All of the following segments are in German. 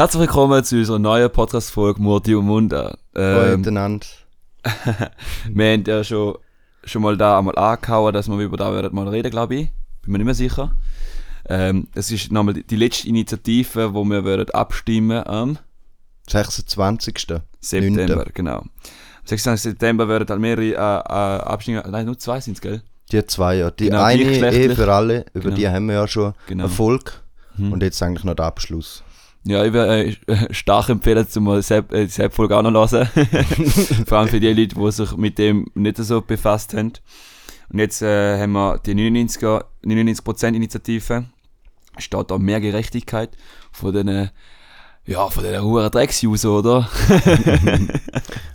Herzlich willkommen zu unserer neuen Podcast-Folge Murti und Munda. Hallo miteinander. wir haben ja schon, schon mal da einmal angehauen, dass wir über da werden mal reden, glaube ich. Bin mir nicht mehr sicher. Ähm, das ist nochmal die, die letzte Initiative, wo wir werden abstimmen am 26. September, Neunte. genau. Am 26. September werden halt mehrere äh, äh, Abstimmungen, nein, nur zwei sind es, gell? Die zwei, ja. Die Genau, eine eh für alle, über Genau. die haben wir ja schon Genau. Erfolg. Mhm. Und jetzt eigentlich noch der Abschluss. Ja, ich würde äh, stark empfehlen, zum mal Sepp, äh, auch noch hören. Vor allem für die Leute, die sich mit dem nicht so befasst haben. Und jetzt äh, haben wir die 99er, 99% Initiative. Steht da mehr Gerechtigkeit von den, ja, von den hohen Drecks-User, oder?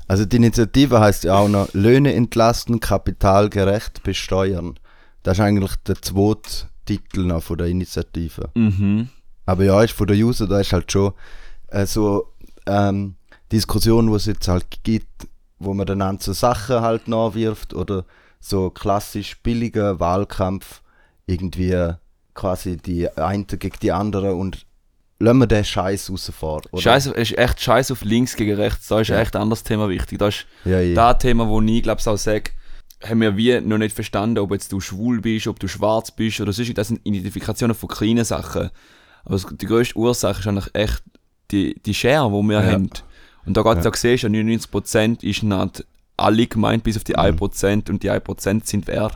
Also die Initiative heißt ja auch noch Löhne entlasten, Kapital gerecht besteuern. Das ist eigentlich der zweite Titel noch von der Initiative. mhm. Aber ja, ist von der User, da ist halt schon äh, so ähm, Diskussion, wo es jetzt halt gibt, wo man dann an so Sachen halt nachwirft oder so klassisch billiger Wahlkampf irgendwie quasi die eine gegen die andere und lassen wir den Scheiß raus vor. oder? Scheiß, ist echt Scheiß auf links gegen rechts. Da ist Ja. echt ein anderes Thema wichtig. Da ist Ja, ja. das Thema, wo ich glaube auch sage, haben wir wie noch nicht verstanden, ob jetzt du schwul bist, ob du schwarz bist oder sonst. Das sind Identifikationen von kleinen Sachen. Aber es- die grösste Ursache ist eigentlich echt die, die Share, die wir Ja. haben. Und da geht es Ja. auch siehst, du, 99% ist nicht alle gemeint, bis auf die Mhm. 1%. Und die 1% sind wer?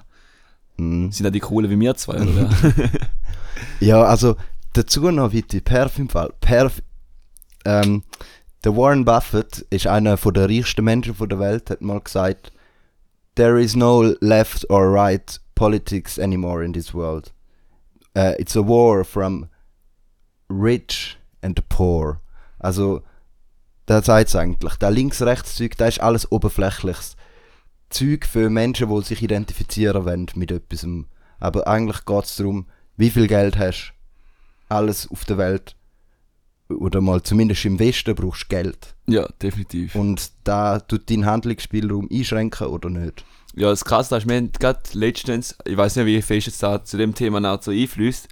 Mhm. Sind ja die coolen wie wir zwei, oder? Ja, also dazu noch wie die Perf im Fall. Perf, ähm, der Warren Buffett ist einer von der reichsten Menschen von der Welt, hat mal gesagt, There is no left or right politics anymore in this world. Uh, it's a war from rich and poor. Also, da sagt es eigentlich. Der Links-Rechts-Zeug, das ist alles oberflächliches Zeug für Menschen, die sich identifizieren wollen mit etwas. Aber eigentlich geht es darum, wie viel Geld hast alles auf der Welt oder mal zumindest im Westen brauchst du Geld ja, definitiv. und da tut deinen Handlungsspielraum einschränken oder nicht. Ja, das Krasse ist, wir haben gerade letztens, ich weiß nicht, wie fest es da zu dem Thema noch so einfließt,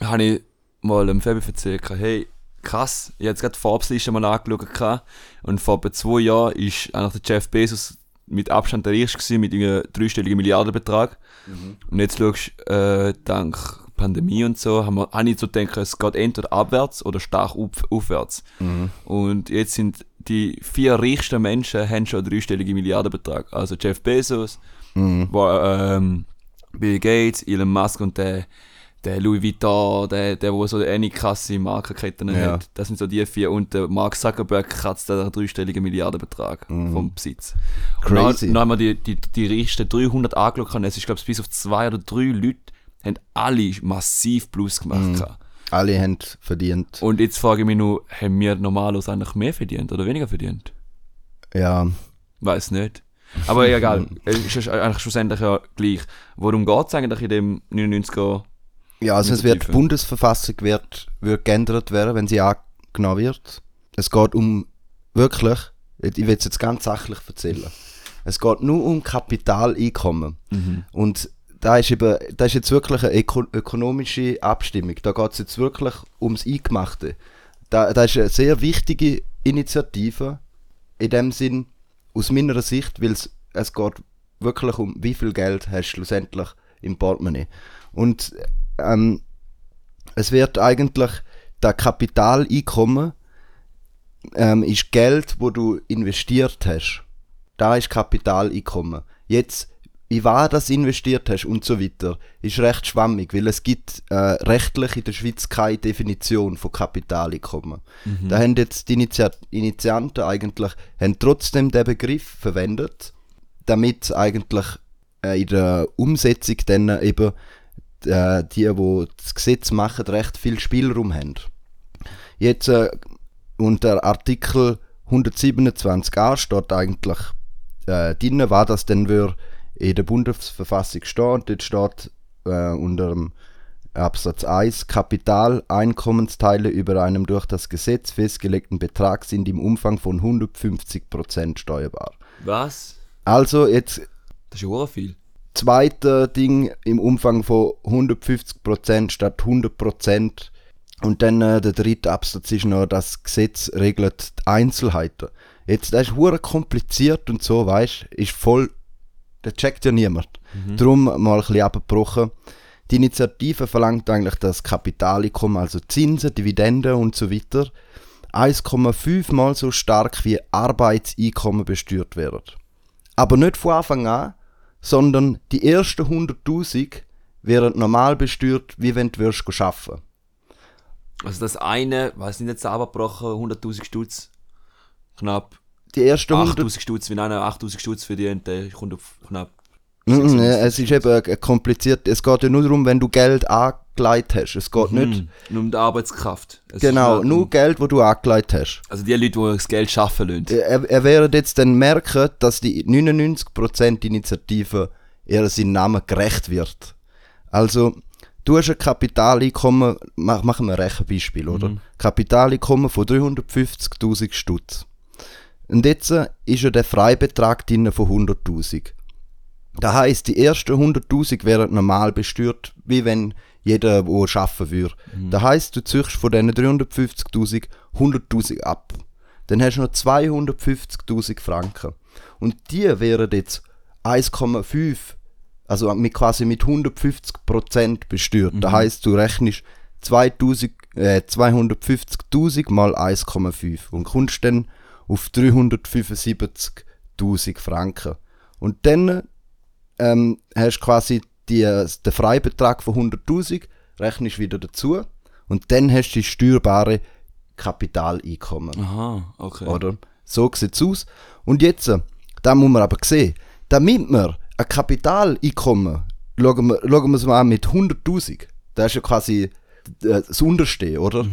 habe ich mal dem Fabi erzählt, hey, krass, ich habe jetzt gerade die Forbes-Liste mal angeschaut und vor etwa zwei Jahren ist eigentlich der Jeff Bezos mit Abstand der gewesen, mit einem dreistelligen Milliardenbetrag. Und jetzt schaust du, äh, dank Pandemie und so, haben wir, habe ich so gedacht, es geht entweder abwärts oder stark auf, aufwärts. Und jetzt sind die vier reichsten Menschen haben schon einen dreistelligen Milliardenbetrag. Also Jeff Bezos, Mhm. wo, ähm, Bill Gates, Elon Musk und der, der Louis Vuitton, der, der wo so eine krasse Markenketten Ja. hat. Das sind so die vier. Und der Mark Zuckerberg kratzt einen dreistelligen Milliardenbetrag vom Besitz. Mhm. Crazy. Und dann, dann haben wir die, die, die reichsten 300 angeschaut. Es ist, glaube ich, bis auf zwei oder drei Leute haben alle massiv Plus gemacht. Mhm. Alle haben verdient. Und jetzt frage ich mich nur, haben wir normalerweise eigentlich mehr verdient oder weniger verdient? Ja, Weiß nicht. Aber egal, es ist eigentlich schlussendlich ja gleich. Worum geht es eigentlich in dem 99er? Ja also es wird, die. Bundesverfassung wird, wird geändert werden, wenn sie angenommen wird. Es geht um wirklich, ich will es jetzt ganz sachlich erzählen. Es geht nur um Kapitaleinkommen. Und da ist, eben, da ist jetzt wirklich eine öko ökonomische Abstimmung. Da geht es jetzt wirklich ums Eingemachte. Da, da ist eine sehr wichtige Initiative in dem Sinn, aus meiner Sicht, weil es, es geht wirklich um, wie viel Geld hast du schlussendlich im Portemonnaie. Und ähm, es wird eigentlich, das Kapitaleinkommen ähm, ist Geld, wo du investiert hast. Da ist Kapitaleinkommen. Jetzt, wie war das investiert hast und so weiter, ist recht schwammig, weil es gibt äh, rechtlich in der Schweiz keine Definition von Kapitaleinkommen. Da haben jetzt die Initiat Initianten eigentlich haben trotzdem den Begriff verwendet, damit eigentlich äh, in der Umsetzung dann eben äh, die, die das Gesetz machen, recht viel Spielraum haben. Jetzt äh, unter Artikel 127a steht eigentlich äh, drin, was das denn würde in der Bundesverfassung stehen. Und dort steht äh, unter dem Absatz 1 Kapitaleinkommensteile über einem durch das Gesetz festgelegten Betrag sind im Umfang von 150% steuerbar. Was? Also jetzt Das ist ja viel. Zweite Ding im Umfang von 150% statt 100% Und dann äh, der dritte Absatz ist noch, das Gesetz regelt die Einzelheiten. Jetzt, das ist hure kompliziert und so, weißt ist voll, das checkt ja niemand. Darum mal ein bisschen abgebrochen. Die Initiative verlangt eigentlich, dass Kapitaleinkommen, also Zinsen, Dividenden und so weiter, 1,5 mal so stark wie Arbeitseinkommen besteuert werden. Aber nicht von Anfang an, sondern die ersten 100.000 werden normal besteuert, wie wenn du würdest arbeiten. Also das eine, weiß nicht jetzt abgebrochen, 100'000 Stutz, knapp Die ersten 100 8000 Stutz, wenn einer 8000 Stutz verdient, der kommt auf knapp Mm, es ist eben äh, kompliziert. Es geht ja nur darum, wenn du Geld angelegt hast. Es geht nicht. Hm, nur um die Arbeitskraft. Es Genau, nur Geld, wo du angelegt hast. Also die Leute, die das Geld schaffen lassen. Er, er wird jetzt dann merken, dass die 99% Initiative ihr seinen Namen gerecht wird. Also, du hast ein Kapitaleinkommen, mach, machen wir ein Rechenbeispiel, oder? Kapitaleinkommen von 350.000 Stutz. Und jetzt äh, ist ja der Freibetrag drin von 100.000. Das heisst, die ersten 100.000 wären normal besteuert, wie wenn jeder, der arbeiten würde. Das heisst, du ziehst von diesen 350.000 100.000 ab. Dann hast du noch 250.000 Franken. Und die wären jetzt 1,5, also mit quasi mit 150% besteuert. Das heisst, du rechnest 2000, äh, 250.000 mal 1,5 und kommst dann auf 375.000 Franken. Und dann ähm, hast quasi die, den Freibetrag von 100.000, rechnest wieder dazu und dann hast du die steuerbare Kapitaleinkommen. Aha, okay. Oder? So sieht es aus. Und jetzt, äh, da muss man aber sehen, damit wir ein Kapitaleinkommen, schauen wir, schauen wir es mal an mit 100.000, das ist ja quasi äh, das Unterste, oder?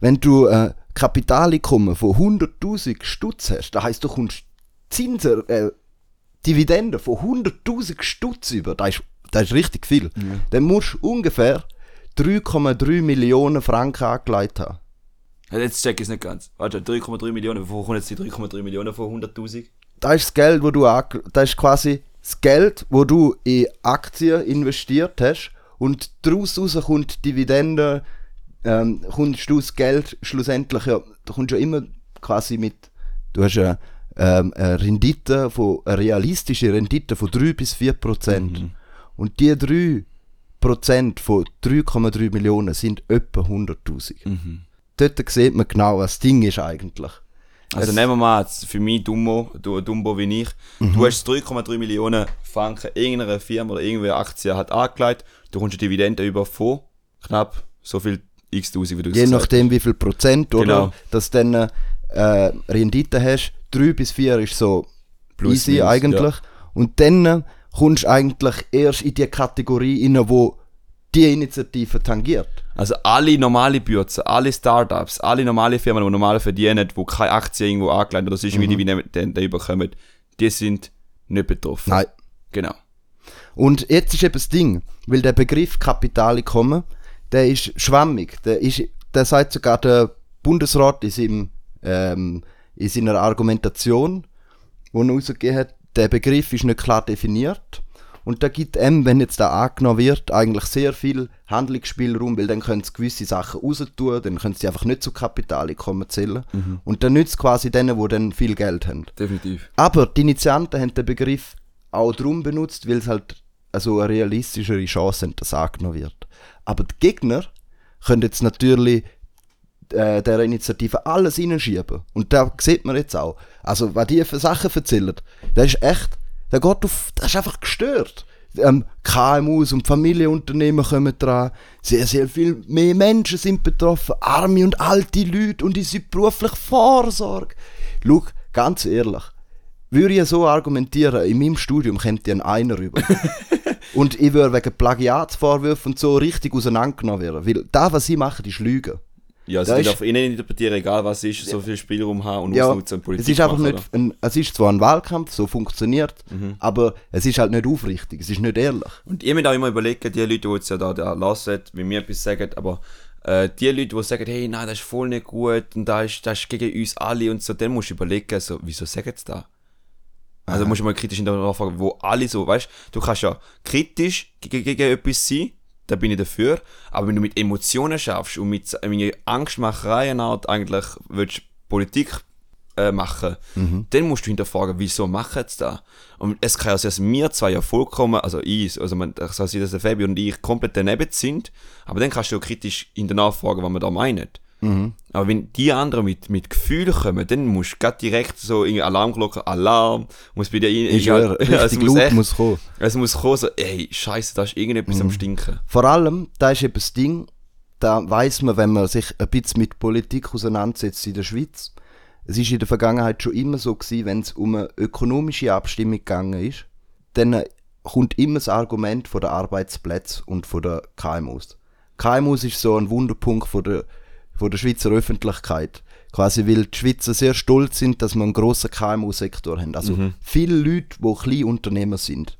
Wenn du äh, Kapitaleinkommen von 100.000 Stutz hast, das heisst, du kommst Zinsen, äh, Dividenden von 100.000 Stutz über, das ist, das ist richtig viel. Dann musst du ungefähr 3,3 Millionen Franken angelegt haben. Ja, Jetzt check ich es nicht ganz. Warte, 3,3 Millionen, wo kommen jetzt die 3,3 Millionen von 100'000? das ist das Geld, wo du das ist quasi das Geld, wo du in Aktien investiert hast und daraus raus kommt Dividende, ähm, kommst du das Geld schlussendlich ja, du kommst ja immer quasi mit, du hast eine, ähm, eine Rendite von, eine realistische Rendite von 3 bis 4 Prozent. Und die 3 Prozent von 3,3 Millionen sind etwa 100.000. Dort sieht man genau, was das Ding ist eigentlich. Also Es- nehmen wir mal für mich Dumbo, du Dumbo wie ich. Du hast 3,3 Millionen Franken irgendeiner Firma oder irgendeiner Aktie hat angelegt. Du kommst eine Dividende über von knapp so viel x Tausend, wie du Je nachdem, wie viel Prozent, oder? Genau. Dass du dann äh, Rendite hast. 3 bis 4 ist so Plus, easy minus, eigentlich. Und dann kommst du eigentlich erst in die Kategorie rein, wo die Initiative tangiert. Also alle normale Bürzer, alle Startups, alle normale Firmen, die normal verdienen, die keine Aktie irgendwo angelegt oder sonst irgendwie Dividende überkommen, die sind nicht betroffen. Nein. Genau. Und jetzt ist eben das Ding, weil der Begriff Kapitaleinkommen, der ist schwammig. Der, ist, der sagt sogar der Bundesrat in, seinem, ähm, in seiner Argumentation, wo er rausgegeben hat, der Begriff ist nicht klar definiert. Und da gibt ihm, wenn jetzt da angenommen wird, eigentlich sehr viel Handlungsspielraum, weil dann können sie gewisse Sachen raustun, dann können sie einfach nicht zu Kapitaleinkommen zählen. Und dann nützt quasi denen, die dann viel Geld haben. Definitiv. Aber die Initianten haben den Begriff auch darum benutzt, weil es halt also eine realistischere Chance haben, dass angenommen wird. Aber die Gegner können jetzt natürlich äh, der Initiative alles hineinschieben. Und da sieht man jetzt auch. Also, was die für Sachen erzählen, das ist echt, der geht auf, das ist einfach gestört. Ähm, KMUs und Familienunternehmen kommen dran. Sehr, sehr viel mehr Menschen sind betroffen. Arme und alte Leute und unsere berufliche Vorsorge. Schau, ganz ehrlich. Würde ich so argumentieren, in meinem Studium kommt ja einer rüber. und ich würde wegen Plagiatsvorwürfen und so richtig auseinandergenommen werden. Weil das, was sie machen, ist Lügen. Ja, also Da ist- darf innen interpretieren, egal was ist, so viel Spielraum haben und Ja, ausnutzen und Politik es ist einfach machen, nicht, ein, es ist zwar ein Wahlkampf, so funktioniert, aber es ist halt nicht aufrichtig, es ist nicht ehrlich. Und ihr müsst auch immer überlegen, die Leute, die jetzt ja da, da lassen, wie mir etwas sagen, aber äh, die Leute, die sagen, hey, nein, das ist voll nicht gut und das ist, das ist gegen uns alle und so, dann musst du überlegen, so, wieso sagen sie das? Also musst du mal kritisch in der Frage, wo alle so, weißt du, kannst ja kritisch gegen, gegen etwas sein, da bin ich dafür. Aber wenn du mit Emotionen schaffst und mit, mit Angstmachereien eigentlich willst Politik äh, machen, Mhm. dann musst du hinterfragen, wieso machen sie das? Und es kann ja sein, dass wir zwei ja vollkommen, also ich, also man, es kann sein, dass der Fabio und ich komplett daneben sind, aber dann kannst du ja kritisch in der Nachfrage, was man da meinen. Mhm. Aber wenn die anderen mit, mit Gefühlen kommen, dann musst du direkt so irgendwie Alarmglocke, Alarm, muss bei dir in, Ich schwöre, ja, es muss echt, muss kommen. es muss kommen, so, ey, scheiße, da ist irgendetwas Mhm. am Stinken. Vor allem, da ist eben das Ding, da weiß man, wenn man sich ein bisschen mit Politik auseinandersetzt in der Schweiz. Es ist in der Vergangenheit schon immer so gewesen, wenn es um eine ökonomische Abstimmung gegangen ist, dann äh, kommt immer das Argument von den Arbeitsplätzen und von der KMUs. KMUs ist so ein Wunderpunkt von der, von der Schweizer Öffentlichkeit. Quasi, weil die Schweizer sehr stolz sind, dass wir einen grossen KMU-Sektor haben. Also viele Leute, die Kleinunternehmer sind.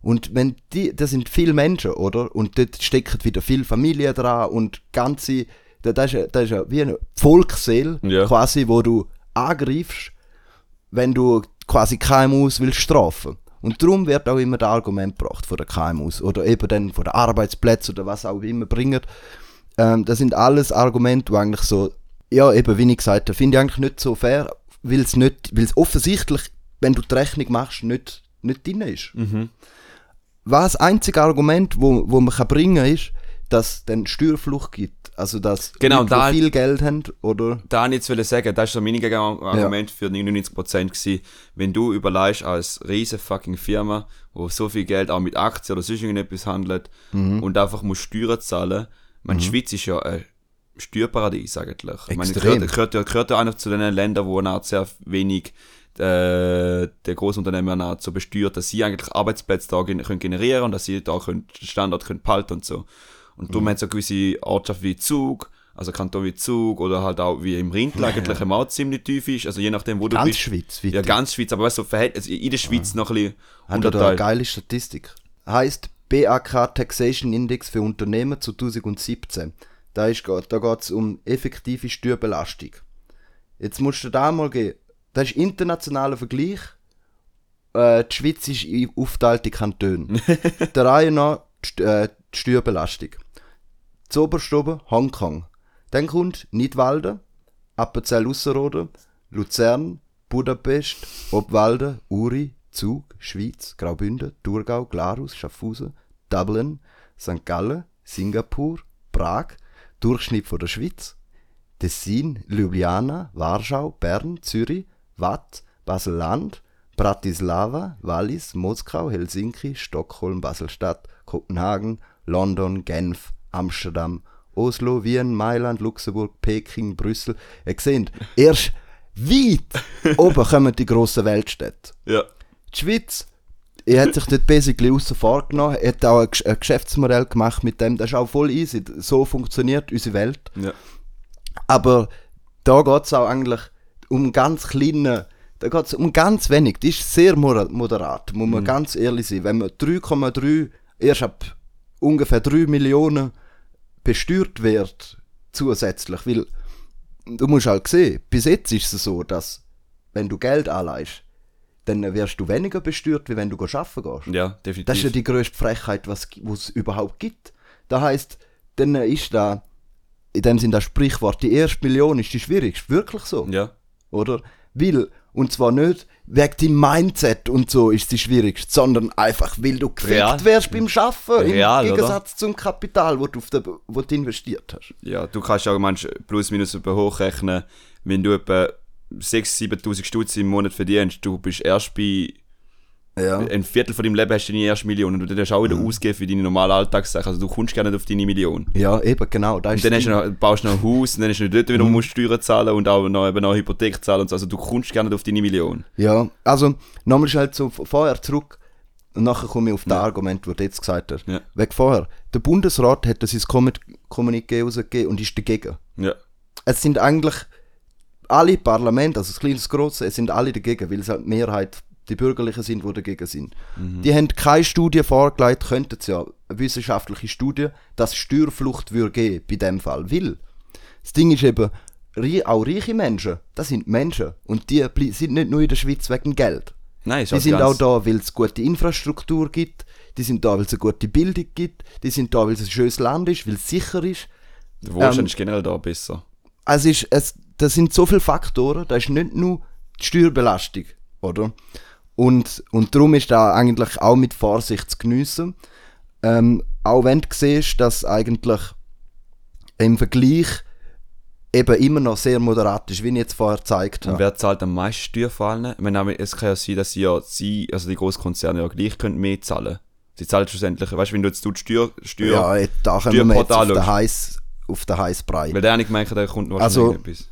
Und wenn die, das sind viele Menschen, oder? Und dort stecken wieder viele Familien dran und ganze, da, das ist, ja- das ist wie eine Volksseele, Ja. quasi, wo du angreifst, wenn du quasi KMUs willst strafen. Und darum wird auch immer das Argument gebracht von den KMUs oder eben dann von den Arbeitsplätzen oder was auch immer bringen. Ähm, das sind alles Argumente, die eigentlich so, ja, eben wie ich gesagt habe, finde ich eigentlich nicht so fair, weil es nicht, weil es offensichtlich, wenn du die Rechnung machst, nicht, nicht drin ist. Was das einzige Argument, wo, wo man kann bringen kann, ist, dass es dann Steuerflucht gibt. Also, dass Genau, Leute, da- die viel Geld haben, oder? Da wollte ich jetzt sagen, das war so mein Gegenargument für 99% gewesen. Wenn du überlegst, als riesen fucking Firma, wo so viel Geld auch mit Aktien oder sonst irgendetwas handelt Mhm. und einfach muss Steuern zahlen, meine, die Schweiz ist ja ein Steuerparadies eigentlich. Ich meine, Extrem. gehört, gehört, ja- gehört ja einer zu den Ländern, wo Art sehr wenig äh, der Großunternehmen so besteuert, dass sie eigentlich Arbeitsplätze da können generieren und dass sie da können, Standort können behalten und so. Und Mhm. darum hat es so gewisse Ortschaften wie Zug, also Kanton wie Zug oder halt auch wie im Rindl eigentlich im auch ziemlich tief ist, also je nachdem, wo du Ganz bist. Schweiz, Ja, weiter. ganz Schweiz, aber weißt du, so also in der Schweiz noch ein bisschen Haben da eine geile Statistik. Heißt BAK Taxation Index für Unternehmen 2017. Da, ist, da geht es um effektive Steuerbelastung. Jetzt musst du da mal gehen. Das ist internationaler Vergleich. Äh, die Schweiz ist in aufgeteilte Kantone. Der Reihe nach die, äh, die Steuerbelastung. Zoberst oben Hongkong. Dann kommt Nidwalden, Appenzell Ausserrhoden, Luzern, Budapest, Obwalden, Uri, Zug, Schweiz, Graubünden, Thurgau, Glarus, Schaffhausen, Dublin, St. Gallen, Singapur, Prag, Durchschnitt von der Schweiz, Tessin, Ljubljana, Warschau, Bern, Zürich, Watt, Basel-Land, Bratislava, Wallis, Moskau, Helsinki, Stockholm, Basel-Stadt, Kopenhagen, London, Genf, Amsterdam, Oslo, Wien, Mailand, Luxemburg, Peking, Brüssel. Ihr seht, erst weit oben kommen die grossen Weltstädte. Ja. Die Schweiz, er hat sich dort basically außen vor genommen, er hat auch ein, ein Geschäftsmodell gemacht mit dem, das ist auch voll easy, so funktioniert unsere Welt. ja. Aber da geht es auch eigentlich um ganz kleine, da geht es um ganz wenig. Die ist sehr moderat, muss man ganz ehrlich sein. Wenn man 3,3, erst ab ungefähr 3 Millionen besteuert wird, zusätzlich, weil du musst halt sehen, bis jetzt ist es so, dass wenn du Geld anleihst, dann wirst du weniger besteuert, wie wenn du arbeiten gehst. ja, definitiv. Das ist ja die grösste Frechheit, was es überhaupt gibt. Das heißt, dann ist da, in dem Sinne das Sprichwort, die erste Million ist die schwierigste. Wirklich so. ja. Oder? Weil, und zwar nicht wegen deinem Mindset und so ist die schwierigste, sondern einfach, weil du gefickt Real. wirst beim Arbeiten. Real, Im oder? Gegensatz zum Kapital, wo du, auf der, wo du investiert hast. Ja, du kannst ja manchmal plus minus etwa hochrechnen, wenn du etwa 6.000, 7'000 Stutz im Monat verdienst, du bist erst bei Ja. ein Viertel von deinem Leben hast du deine erste Million und du darfst auch wieder Mhm. ausgeben für deine normale Alltagssache. Also du kommst gerne auf deine Million. Ja, eben, genau. Da ist Und dann hast du noch, baust du noch ein Haus und dann hast du dort wieder Mhm. musst Steuern zahlen und auch noch, eben noch Hypothek zahlen und so. Also du kommst gerne auf deine Million. Ja, also nochmal schnell zu vorher zurück und nachher komme ich auf das Argument, das du jetzt gesagt hast. Ja. Wegen vorher. Der Bundesrat hat das ins Kommuniqué rausgegeben und ist dagegen. Ja. Es sind eigentlich alle Parlamente, also das kleine, das grosse, es sind alle dagegen, weil es halt die Mehrheit die Bürgerlichen sind, die dagegen sind. Die haben keine Studie vorgelegt, könnten sie ja, eine wissenschaftliche Studie, dass Steuerflucht würde geben bei dem Fall. Weil das Ding ist eben, auch reiche Menschen, das sind Menschen und die sind nicht nur in der Schweiz wegen Geld. Nein, Die sind auch da, weil es gute Infrastruktur gibt. Die sind da, weil es eine gute Bildung gibt. Die sind da, weil es ein schönes Land ist, weil es sicher ist. Der Wohlstand ähm, ist generell da besser. Also es ist, es, das sind so viele Faktoren, da ist nicht nur die Steuerbelastung, oder? Und, und darum ist da eigentlich auch mit Vorsicht zu geniessen. Ähm, auch wenn du siehst, dass eigentlich im Vergleich eben immer noch sehr moderat ist, wie ich jetzt vorher gezeigt Und habe. wer zahlt am meisten Steuer vor allem? Ich meine, es kann ja sein, dass sie ja, sie, also die Großkonzerne ja gleich können mehr zahlen. Sie zahlen schlussendlich, weißt du, wenn du jetzt die Steuer, Steuer, Ja, da kommen wir jetzt auf den heiß, auf den heiß Brei. weil der eine gemeint hat, der kommt noch Also- etwas.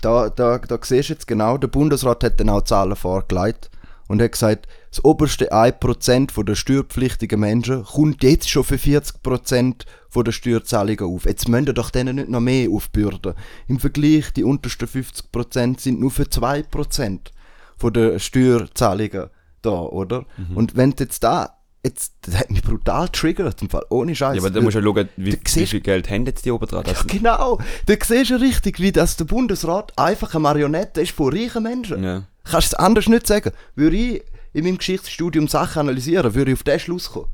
Da, da, da siehst du jetzt genau, der Bundesrat hat dann auch Zahlen vorgelegt und hat gesagt, das oberste 1% von der steuerpflichtigen Menschen kommt jetzt schon für 40% von der Steuerzahlungen auf. Jetzt müssen wir doch denen nicht noch mehr aufbürden. Im Vergleich, die untersten 50% sind nur für 2% von der Steuerzahlungen da, oder? Mhm. Und wenn du jetzt da, jetzt, das hat mich brutal triggert, im Fall, ohne Scheiß. Ja, aber da musst du ja schauen, wie, du wie viel Geld haben jetzt die oben dran. ja, genau. Da siehst du richtig, wie das der Bundesrat einfach eine Marionette ist von reichen Menschen. Ja. Kannst du es anders nicht sagen. Würde ich in meinem Geschichtsstudium Sachen analysieren, würde ich auf den Schluss kommen.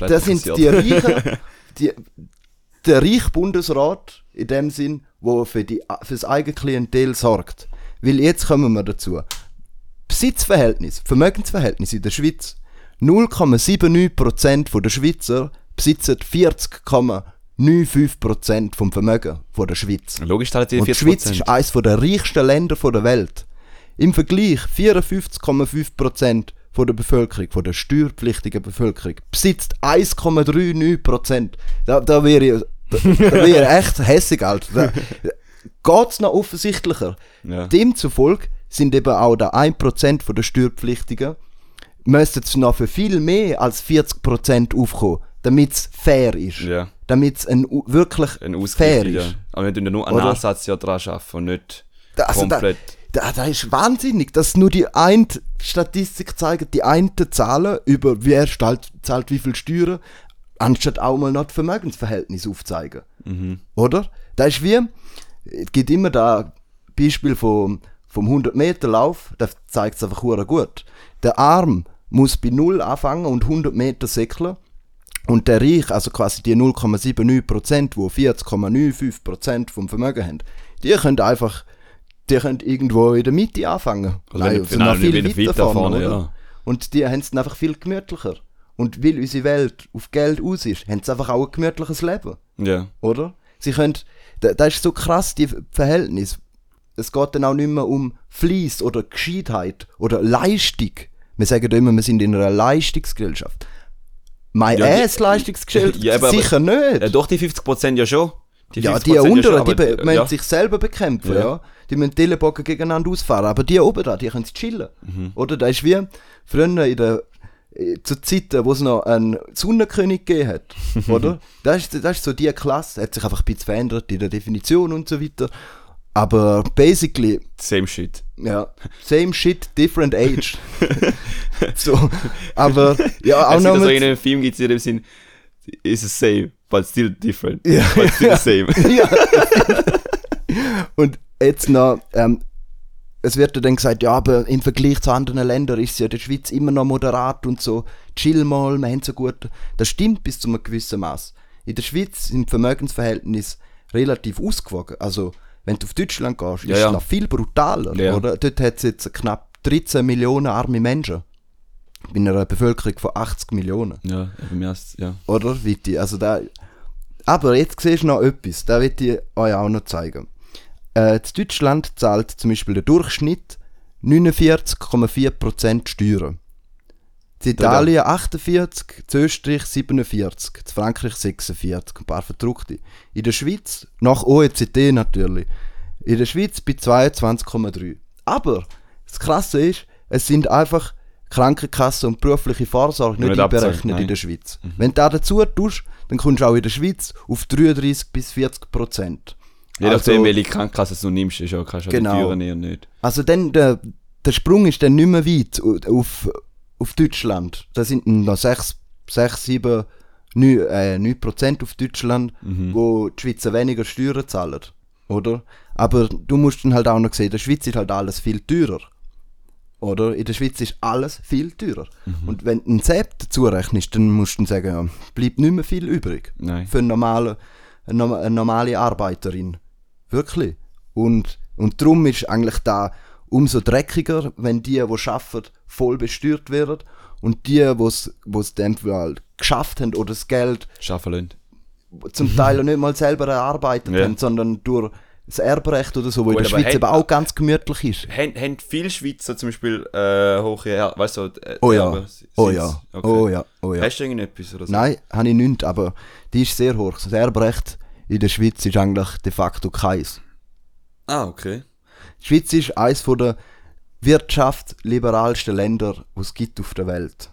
Das sind die reichen, die, der reiche Bundesrat in dem Sinn, wo für, die, für das eigene Klientel sorgt. Weil jetzt kommen wir dazu. Besitzverhältnis, Vermögensverhältnis in der Schweiz. 0,79% der Schweizer besitzen 40,95% vom Vermögen der Schweiz. Logisch zahlen die Und die 40%. Schweiz ist eines der reichsten Länder der Welt. Im Vergleich 54,5% von der Bevölkerung, von der steuerpflichtigen Bevölkerung, besitzt 1,39%. Da, da wäre ich, da, da wäre echt hässig, Alter. Da, geht's noch offensichtlicher. Ja. Demzufolge sind eben auch der 1% von der Steuerpflichtigen müssten es noch für viel mehr als 40% aufkommen, damit es fair ist. Ja. Damit es ein, wirklich Ein fair ist. wieder. Aber wir tun ja nur einen Oder? Ansatz ja dran arbeiten und nicht Da- also da- komplett. Da, da ist wahnsinnig, dass nur die eine Statistik zeigt, die eine Zahlen über wer zahlt, zahlt wie viel Steuern, anstatt auch mal noch das Vermögensverhältnis aufzeigen. Oder? Da ist wie, es gibt immer da Beispiel vom, vom 100 Meter Lauf, da zeigt es einfach gut. Der Arm muss bei Null anfangen und 100 Meter säckeln. Und der Reich, also quasi die 0,79%, wo 40,95% vom Vermögen haben, die können einfach, die können irgendwo in der Mitte anfangen. Wenn- nein, wenn- wenn weiter vorne, oder? ja. Und die haben es dann einfach viel gemütlicher. Und weil unsere Welt auf Geld aus ist, haben sie einfach auch ein gemütliches Leben. Ja. Oder? Sie können, da, das ist so krass, die Verhältnis. Es geht dann auch nicht mehr um Fleiss oder Gescheitheit oder Leistung. Wir sagen immer, wir sind in einer Leistungsgesellschaft. My Ja, ass Leistungsgesellschaft? Ja, aber- Sicher nicht. ja. Doch, die 50% ja schon. Die ja, 50% die ja unten, schon, die müssen ja. sich selber bekämpfen, ja. Ja. Die müssen die Ellenbogen gegeneinander ausfahren. Aber die oben da, die können chillen. Mhm. Oder? Das ist wie früher in der, äh, zu Zeiten, wo es noch einen Sonnenkönig gegeben hat. oder? Das ist, das ist so die Klasse. Hat sich einfach ein bisschen verändert in der Definition und so weiter. Aber basically, Same shit. ja, same shit, different age. so, aber ja, auch Also, noch so mit, in einem Film gibt es in dem Sinn, is the same, but still different. Ja. But still the same. ja. Und jetzt noch, ähm, es wird ja dann gesagt, ja, aber im Vergleich zu anderen Ländern ist ja der Schweiz immer noch moderat und so, chill mal, wir haben so gut. Das stimmt bis zu einem gewissen Maß. In der Schweiz sind die Vermögensverhältnisse relativ ausgewogen. Also, wenn du auf Deutschland gehst, ist ja. es noch viel brutaler, oder? Dort hat es jetzt knapp 13 Millionen arme Menschen. Bei einer Bevölkerung von 80 Millionen. Ja, mir ist ja. Oder, Viti? Also da, aber jetzt siehst du noch etwas, da will ich euch auch noch zeigen. Äh, Deutschland zahlt zum Beispiel der Durchschnitt 49,4% Steuern. In Italien 48, in Österreich 47, in Frankreich 46, ein paar Verdruckte. In der Schweiz, nach OECD natürlich, in der Schweiz bei 22,3. Aber das Krasse ist, es sind einfach Krankenkasse und berufliche Vorsorge nicht Nicht einberechnet in der Schweiz. Wenn du da dazu tust, dann kommst du auch in der Schweiz auf 33 bis 40 Prozent. Je nachdem, welche Krankenkasse du nimmst, ist ja, kannst du Genau. die Türen nehmen nicht. Also dann, der, der Sprung ist dann nicht mehr weit au- auf, auf Deutschland. Da sind noch 6, 6 7, 9, äh, 9 Prozent auf Deutschland, wo die Schweizer weniger Steuern zahlen. Oder? Aber du musst dann halt auch noch sehen, in der Schweiz ist halt alles viel teurer. Oder? In der Schweiz ist alles viel teurer. Und wenn du einen Sepp dazu rechnest, dann musst du sagen, ja, bleibt nicht mehr viel übrig. Nein. Für eine normale, eine, norm- eine normale Arbeiterin. Wirklich. Und, und darum ist eigentlich da umso dreckiger, wenn die, die arbeiten, voll besteuert werden und die, die es dann halt geschafft haben oder das Geld Schaffen lassen. zum Teil auch nicht mal selber erarbeitet Ja. haben, sondern durch das Erbrecht oder so, wo in Gut, der aber Schweiz eben auch ganz gemütlich ist. Haben, haben viele Schweizer zum Beispiel äh, hohe, Er- weißt du, äh, Oh ja, Erbe- oh ja, Okay. oh ja, oh ja. Hast du irgendetwas oder so? Nein, habe ich nicht, aber die ist sehr hoch. Das Erbrecht in der Schweiz ist eigentlich de facto keins. Ah, okay. Die Schweiz ist eines der wirtschaftsliberalsten Länder, die es gibt auf der Welt.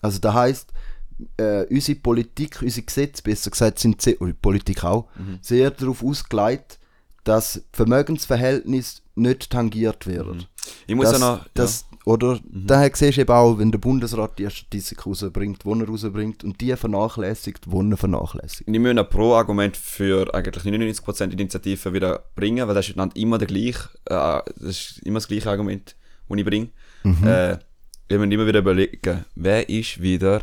Also das heisst, äh, unsere Politik, unsere Gesetze, besser gesagt, sind sehr, Politik auch, sehr darauf ausgelegt, dass Vermögensverhältnisse nicht tangiert werden. Ich muss das, ja noch. das, Oder daher siehst du eben auch, wenn der Bundesrat die Statistik rausbringt, wo er rausbringt und die vernachlässigt, wo er vernachlässigt. Ich muss ein Pro-Argument für eigentlich 99% Initiativen wieder bringen, weil das ist immer der gleiche, äh, das ist immer das gleiche Argument, das ich bringe. Äh, wir müssen immer wieder überlegen, wer ist wieder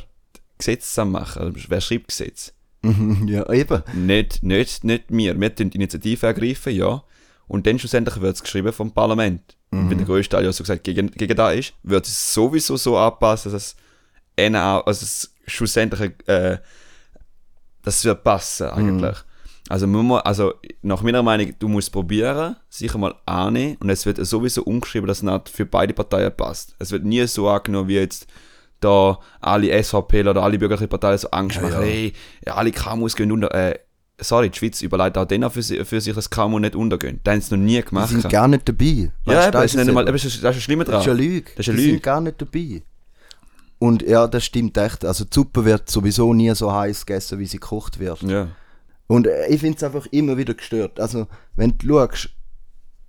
Gesetze am machen, also wer schreibt Gesetze? Mhm, ja, eben. Nicht, nicht, nicht wir. Wir tun die Initiative ergreifen, ja. Und dann schlussendlich wird es geschrieben vom Parlament. Und wenn der größte Teil ja so gesagt gegen, gegen da ist, wird es sowieso so anpassen, dass es auch, also es schlussendlich, äh, das wird passen eigentlich. Also, man muss, also nach meiner Meinung, du musst probieren, sicher mal annehmen und es wird sowieso umgeschrieben, dass es nicht für beide Parteien passt. Es wird nie so angenommen, wie jetzt da alle SVP oder alle bürgerlichen Parteien so Angst machen, ja. hey, ja, alle KMUs gehen unter. Äh, sorry, die Schweiz überlegt auch denen für, für sich, dass KMU nicht untergehen. Das haben sie noch nie Die gemacht. sind gar nicht dabei. ja, Weißt du, das ist nicht es mal, das ist das ist das Schlimme Das ist dran. eine Lüge. Das ist eine die Lüge. sind gar nicht dabei. Und ja, das stimmt echt. Also die Suppe wird sowieso nie so heiß gegessen, wie sie gekocht wird. Ja. Und äh, ich finde es einfach immer wieder gestört. Also, wenn du schaust,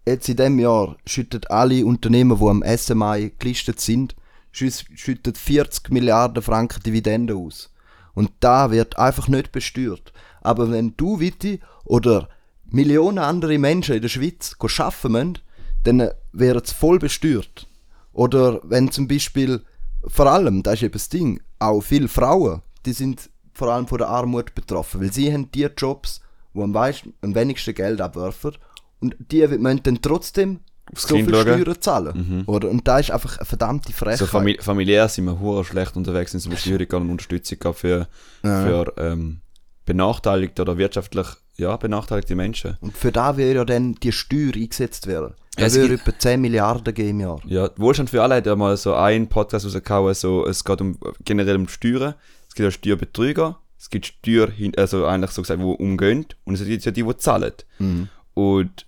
jetzt in diesem Jahr schüttet alle Unternehmen, die am SMI gelistet sind, schüttet 40 Milliarden Franken Dividende aus. Und da wird einfach nicht besteuert. Aber wenn du, Witti, oder Millionen andere Menschen in der Schweiz arbeiten müssen, dann wären sie voll besteuert. Oder wenn zum Beispiel, vor allem, das ist eben das Ding, auch viele Frauen, die sind vor allem von der Armut betroffen, weil sie haben die Jobs, die am, am wenigsten Geld abwerfen und die müssen dann trotzdem so Kind viel schauen. Steuern zahlen. Oder? Und da ist einfach eine verdammte Frechheit. So famili familiär sind wir hure schlecht unterwegs, sind zum Beispiel Steuerung und Unterstützung für, für ähm, benachteiligte oder wirtschaftlich ja, benachteiligte Menschen. und für da würde ja dann die Steuer eingesetzt werden. Da es würde etwa 10 Milliarden geben im Jahr. Ja, Wohlstand für alle hat ja mal so einen Podcast rausgehauen, so, es geht um, generell um Steuern. Es gibt ja Steuerbetrüger, es gibt Steuer, also eigentlich so gesagt, die umgehen, und es gibt ja die, die zahlen. Und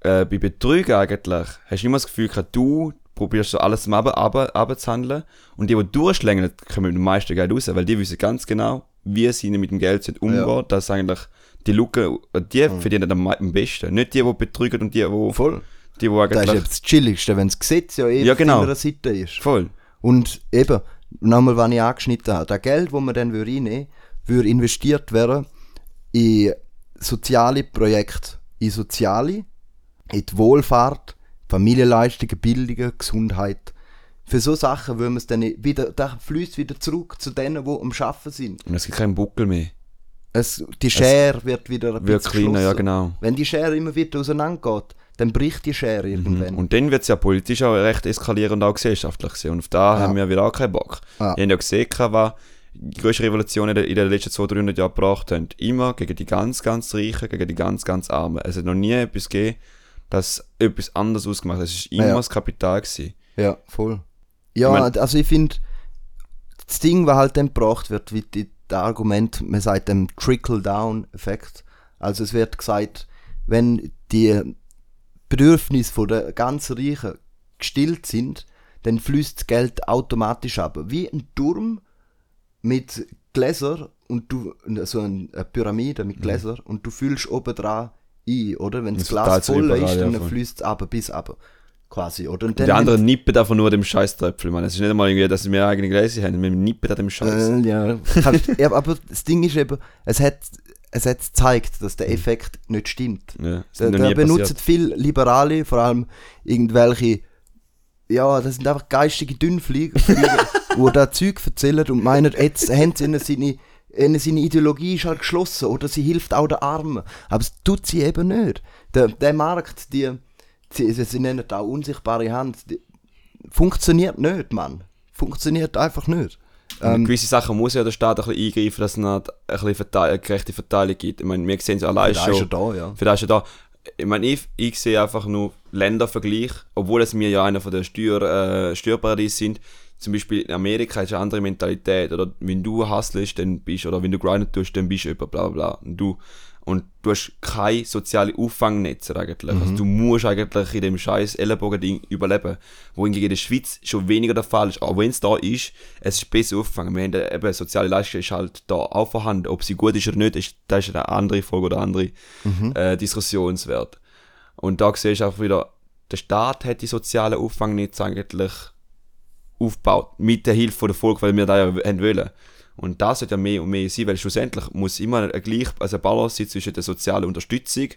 äh, bei Betrügen eigentlich hast du immer das Gefühl, du probierst so alles mal abzuhandeln und die, die durchschlängeln, kommen mit dem meisten Geld raus, weil die wissen ganz genau, wie sie mit dem Geld sind umgehen, Ja. dass eigentlich die Lücke, die verdienen am, am besten. Nicht die, die betrügen und die, die, Voll. die, die Das ist eigentlich... eben das Chilligste, wenn das Gesetz ja eh Ja, auf genau. deiner Seite ist. Voll. Und eben, nochmal, was ich angeschnitten habe, das Geld, das man dann würde reinnehmen würde, investiert werden in soziale Projekte, in soziale, in die Wohlfahrt, Familienleistungen, Bildung, Gesundheit. Für so Sachen würde man es dann wieder, das fließt wieder zurück zu denen, die am Arbeiten sind. Und es gibt keinen Buckel mehr. Es, die Schere wird wieder ein Wird bisschen kleiner, ja genau. Wenn die Schere immer wieder auseinandergeht, dann bricht die Schere irgendwann. Und dann wird es ja politisch auch recht eskalieren und auch gesellschaftlich sein. Und auf da haben wir wieder auch keinen Bock. Ah. Wir haben ja gesehen, was die größte Revolution in den- letzten 200, 300 Jahren gebracht haben. Immer gegen die ganz, ganz Reichen, gegen die ganz, ganz Armen. Es hat noch nie etwas gegeben, das etwas anderes ausgemacht hat. Es war immer Ja, ja. das Kapital. Gewesen. Ja, voll. Ja, Ich mein- also ich finde, das Ding, was halt dann gebracht wird, wie die, das Argument, man sagt dem Trickle-Down-Effekt. Also es wird gesagt, wenn die Bedürfnisse von der ganz Reichen gestillt sind, dann fließt das Geld automatisch ab. Wie ein Turm mit Gläser und du, so ein- eine Pyramide mit Gläser und du füllst oben dran ein, oder? Wenn das Das Glas voll überall, ist, ja, dann voll. fließt es ab bis ab. Quasi, oder? Und Und haben- anderen nippen einfach nur dem Scheißtröpfel. Man. Es ist nicht einmal irgendwie, dass wir eigene Gläser haben. Wir nippen an dem Scheiß. Äh, ja. Ja, aber das Ding ist eben, es hat, es hat gezeigt, dass der Effekt nicht stimmt. ja, Da, da benutzen viele Liberale, vor allem irgendwelche ja, das sind einfach geistige Dünnflieger, Flieger, die da Zeug erzählen und meinen, jetzt haben sie ihnen seine, ihnen seine Ideologie ist halt geschlossen oder sie hilft auch den Armen. Aber es tut sie eben nicht. Der, der Markt, die, sie, sie nennen auch unsichtbare Hand, funktioniert nicht, Mann. Funktioniert einfach nicht. Ähm, gewisse Sachen muss ja der Staat ein bisschen eingreifen, dass es eine, ein Verteil eine gerechte Verteilung gibt. Ich meine, wir sehen es allein Für schon. ist er da, ja. Für das ist er da. Ich meine, ich, ich sehe einfach nur Ländervergleich, obwohl es mir ja einer von den Steuer, äh, Steuerparadiesen sind. Zum Beispiel in Amerika ist eine andere Mentalität. Oder wenn du hustlest, dann bist oder wenn du grinden tust, dann bist du jemand, bla bla bla. Und du, und du hast keine soziale Auffangnetze eigentlich. Also du musst eigentlich in dem scheiß Ellenbogen-Ding überleben. Wo hingegen in der Schweiz schon weniger der Fall ist. Aber wenn es da ist, es ist besser aufgefangen. Wir haben da eben soziale Leistung ist halt da auch vorhanden. Ob sie gut ist oder nicht, ist, das ist eine andere Frage oder eine andere äh, Diskussionswert. Und da siehst du auch wieder, der Staat hat die sozialen Auffangnetze eigentlich aufgebaut. Mit der Hilfe der Volk, weil wir da ja haben wollen. Und das sollte ja mehr und mehr sein, weil schlussendlich muss immer ein gleich, also ein Balance sein zwischen der sozialen Unterstützung,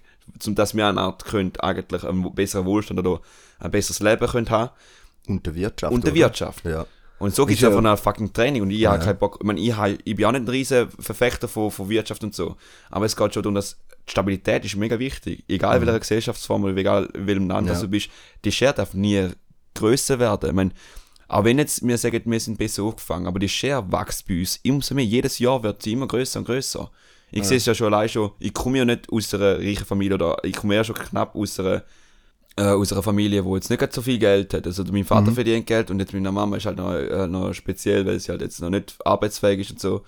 um dass wir eine Art könnt, eigentlich einen besseren Wohlstand oder ein besseres Leben können haben Und der Wirtschaft. und der oder? Wirtschaft. Ja. Und so gibt es ja ja- von einer fucking Training und ich habe keinen Bock, ich, meine, ich, habe, ich bin auch nicht ein riesen Verfechter von, von Wirtschaft und so, aber es geht schon darum, dass die Stabilität ist mega wichtig, egal welcher Gesellschaftsform oder egal welchem Land Ja. du bist, die Schere darf nie grösser werden. Ich meine, auch wenn jetzt wir sagen, wir sind besser aufgefangen, aber die Schere wächst bei uns immer mehr, jedes Jahr wird sie immer größer und größer. Ich sehe es ja schon allein schon, ich komme ja nicht aus einer reichen Familie oder ich komme ja schon knapp aus einer äh, aus einer Familie, wo jetzt nicht so viel Geld hat. Also mein Vater verdient Geld und jetzt meine Mama ist halt noch, äh, noch speziell, weil sie halt jetzt noch nicht arbeitsfähig ist und so.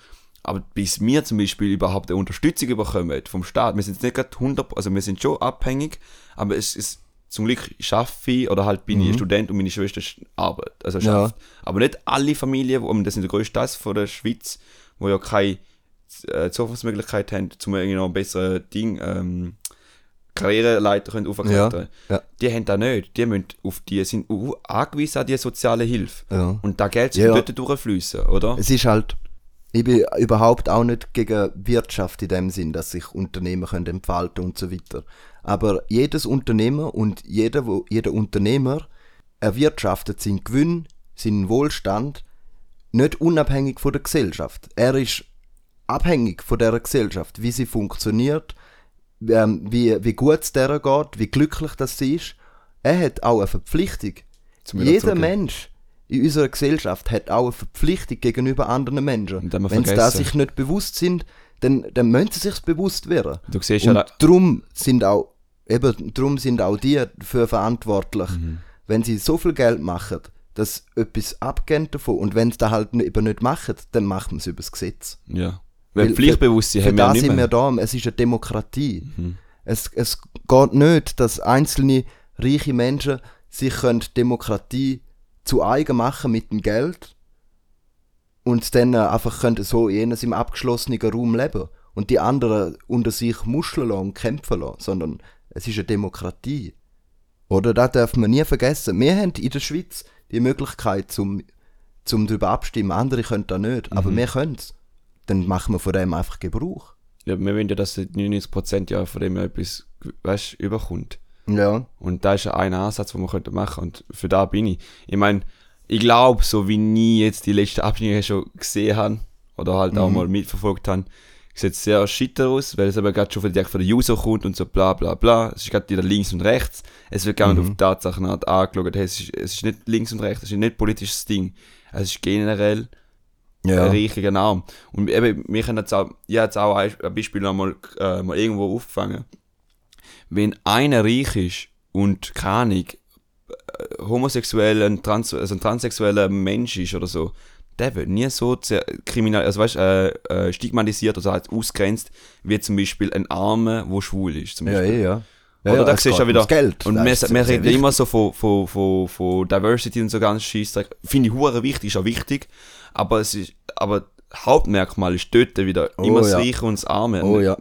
Aber bis wir zum Beispiel überhaupt eine Unterstützung bekommen vom Staat, wir sind jetzt nicht gerade 100, also wir sind schon abhängig, aber es ist zum Glück schaffe ich oder halt bin ich Student und meine Schwester sch- arbeitet, also Ja. Aber nicht alle Familien, und das sind der größte Teil von der Schweiz, wo ja keine äh, Zukunftsmöglichkeit haben, zum irgendwie noch ein besseres Ding, ähm, Karriereleiter können aufklettern. Ja, ja. Die haben das nicht. Die müssen auf die, sind angewiesen an die soziale Hilfe. Ja. Und da Geld soll Ja. dort durchfließen, oder? Es ist halt, ich bin überhaupt auch nicht gegen Wirtschaft in dem Sinn, dass sich Unternehmen können entfalten und so weiter. Aber jedes Unternehmer und jeder, jeder Unternehmer erwirtschaftet seinen Gewinn, seinen Wohlstand nicht unabhängig von der Gesellschaft. Er ist abhängig von der Gesellschaft, wie sie funktioniert, ähm, wie, wie gut es der geht, wie glücklich das sie ist. Er hat auch eine Verpflichtung. Jeder. Mensch in unserer Gesellschaft hat auch eine Verpflichtung gegenüber anderen Menschen. Wenn sie da vergessen. sich nicht bewusst sind, dann, dann müssen sie sich bewusst werden. Du siehst Und ja, drum sind auch eben drum sind auch die dafür verantwortlich, Mhm. wenn sie so viel Geld machen, dass etwas abgehen davon und wenn sie das halt eben nicht machen, dann machen wir es über das Gesetz. ja. Weil Weil Pflichtbewusstsein Für haben wir ja das nicht sind wir. Mhm. da. Es ist eine Demokratie. Es, es geht nicht, dass einzelne reiche Menschen sich können Demokratie zu eigen machen mit dem Geld und dann äh, einfach können so jenes im abgeschlossenen Raum leben und die anderen unter sich muscheln und kämpfen lassen, sondern es ist eine Demokratie. Oder das darf man nie vergessen. Wir haben in der Schweiz die Möglichkeit zum, zum darüber abstimmen. Andere können das nicht, Mhm. aber wir können es. Dann machen wir von dem einfach Gebrauch. Ja, wir wollen ja, dass 99% ja von dem ja etwas, weißt überkommt. Ja. Und da ist ja ein Ansatz, den man könnte machen und für da bin ich. Ich meine, ich glaube, so wie nie jetzt die letzten Abschnitte schon gesehen habe oder halt auch mal mitverfolgt habe, sieht sehr schitter aus, weil es aber gerade schon direkt von der User kommt und so bla bla bla. Es ist gerade wieder links und rechts. Es wird gar nicht auf die Tatsachen halt angeschaut. Hey, Es ist, es ist nicht links und rechts, es ist nicht politisches Ding. Es ist generell Ja. ein reicher Arm. Und eben, wir können jetzt auch, ich habe jetzt auch ein Beispiel noch mal, äh, mal irgendwo aufgefangen. Wenn einer reich ist und keine äh, homosexuell, ein, Trans also ein transsexueller Mensch ist oder so, der wird nie so kriminal, also weißt, äh, äh, stigmatisiert oder halt ausgrenzt, wie zum Beispiel ein Armer, wo schwul ist. Zum Ja, Beispiel. eh, ja. ja. Oder ja, da siehst du ja wieder. Geld. Und wir, wir reden wichtig. immer so von, von, von, von Diversity und so ganz Scheissdreck. Finde ich hure wichtig, ist auch wichtig. Aber es ist, aber Hauptmerkmal ist dort wieder Oh, immer das ja. Reiche und das Arme. Oh ja.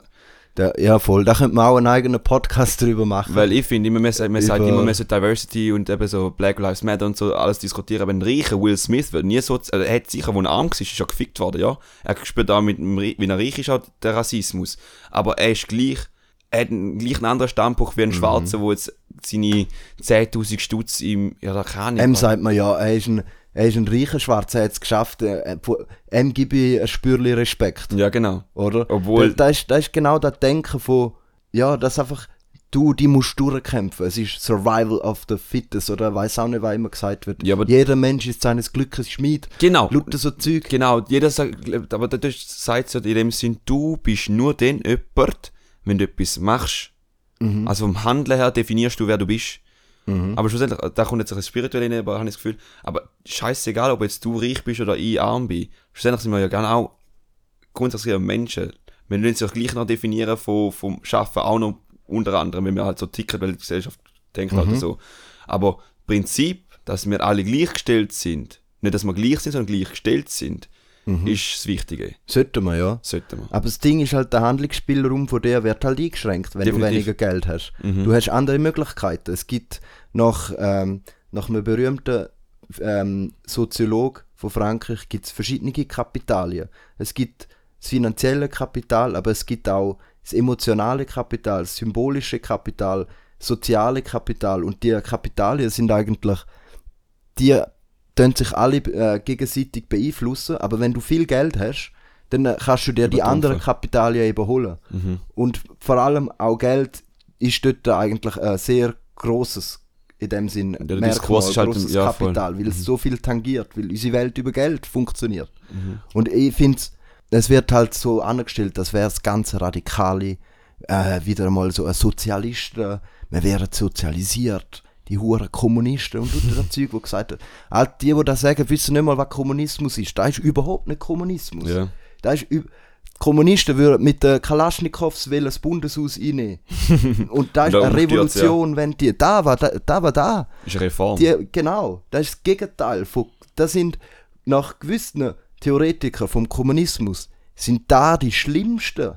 Da, ja, voll. Da könnte man auch einen eigenen Podcast drüber machen. Weil ich finde, immer, man, sagt- man sagt Über- immer, man sollte Diversity und eben so Black Lives Matter und so alles diskutieren. Aber ein reicher Will Smith wird nie so, also er hat sicher, wo er arm war, ist schon gefickt worden, ja. Er spürt auch mit wie er reich ist, auch der Rassismus. Aber er ist gleich er hat einen gleich einen anderen Standpunkt wie ein Schwarzer, der jetzt seine 10'000 Stutz im, ja, da kann ich. Ihm sagt man ja, er ist ein, er ist ein reicher Schwarzer, er hat es geschafft. äh, von- Ihm gebe ich ein Spürli Respekt, Ja, genau. oder? Obwohl- Da, da, ist, da ist genau das Denken von, ja, das einfach, du, die musst durchkämpfen. Es ist Survival of the Fittest, oder weiß auch nicht, was immer gesagt wird. Ja, aber- Jeder Mensch ist seines Glückes Schmied. Genau. Lauter so Zeug. Genau, jeder sagt, aber das sagt es ja in dem Sinn, du bist nur dann jemand, wenn du etwas machst. Also vom Handeln her definierst du, wer du bist. Aber schlussendlich, da kommt jetzt ein spirituell rein, aber habe ich das Gefühl, aber scheißegal, ob jetzt du reich bist oder ich arm bin. Schlussendlich sind wir ja gerne auch grundsätzlich Menschen. Wir müssen uns ja gleich noch definieren von, vom Schaffen, auch noch unter anderem, wenn wir halt so ticken, weil die Gesellschaft denkt halt so. Aber Prinzip, dass wir alle gleichgestellt sind, nicht, dass wir gleich sind, sondern gleichgestellt sind, ist das Wichtige. Sollten wir, ja. Sollten wir. Aber das Ding ist halt, der Handlungsspielraum von dir wird halt eingeschränkt, wenn Definitiv. du weniger Geld hast. Du hast andere Möglichkeiten. Es gibt nach, ähm, nach einem berühmten ähm, Soziolog von Frankreich gibt es verschiedene Kapitalien. Es gibt das finanzielle Kapital, aber es gibt auch das emotionale Kapital, das symbolische Kapital, soziale Kapital und die Kapitalien sind eigentlich die tun sich alle äh, gegenseitig beeinflussen, aber wenn du viel Geld hast, dann äh, kannst du dir die anderen Kapitalien eben holen. Und vor allem auch Geld ist dort eigentlich ein sehr großes in dem Sinn der Merkmal, ist halt- grosses ja. Kapital, weil es so viel tangiert, weil unsere Welt über Geld funktioniert. Und ich finde, es wird halt so angestellt, als wäre das ganze Radikale äh, wieder einmal so ein Sozialisten, wir wären sozialisiert, die huren Kommunisten und lauter das Zeug, wo gesagt hat, halt die, die das sagen, wissen nicht mal, was Kommunismus ist. Das ist überhaupt nicht Kommunismus. Ja. Das ist die Kommunisten würden mit den Kalaschnikows das Bundeshaus einnehmen. Und da ist eine Revolution, wenn die, da war da, da war da. Ist eine Reform. Die, genau, das ist das Gegenteil. Von, das sind nach gewissen Theoretikern vom Kommunismus, sind da die Schlimmsten.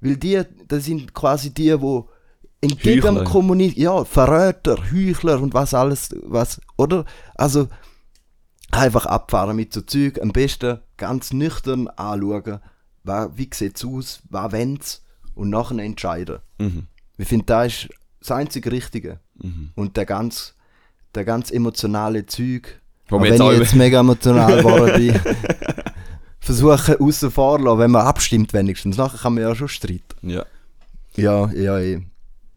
Weil die, das sind quasi die, wo entgegen dem Heuchler. Kommunismus, ja, Verräter, Heuchler und was alles, was, oder? Also, einfach abfahren mit so Zeug, am besten ganz nüchtern anschauen, wa- wie sieht's aus, was wenn's, und nachher entscheiden. Mhm. Ich finde, das ist das einzige Richtige. Und der ganz, der ganz emotionale Zeug, wenn jetzt ich jetzt mega emotional geworden bin, versuchen außen vor wenn man abstimmt wenigstens. Nachher kann man ja schon streiten. Ja. Ja, ja, eh.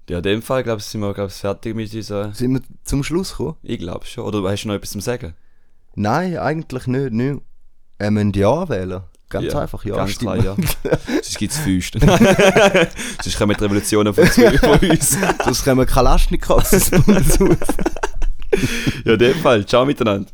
Ja, in dem Fall, glaube ich, sind wir glaub, fertig mit dieser. Sind wir zum Schluss gekommen? Ich glaube schon. Oder hast du noch etwas zum Sagen? Nein, eigentlich nicht. nicht. Er müssen Ja wählen. Ganz Ja, einfach Ja klar, ja. Sonst gibt es Füße. Sonst kommen die Revolutionen von, von uns. Sonst kommen Kalaschnikows ins Bundeshaus. Ja, in dem Fall. Ciao miteinander.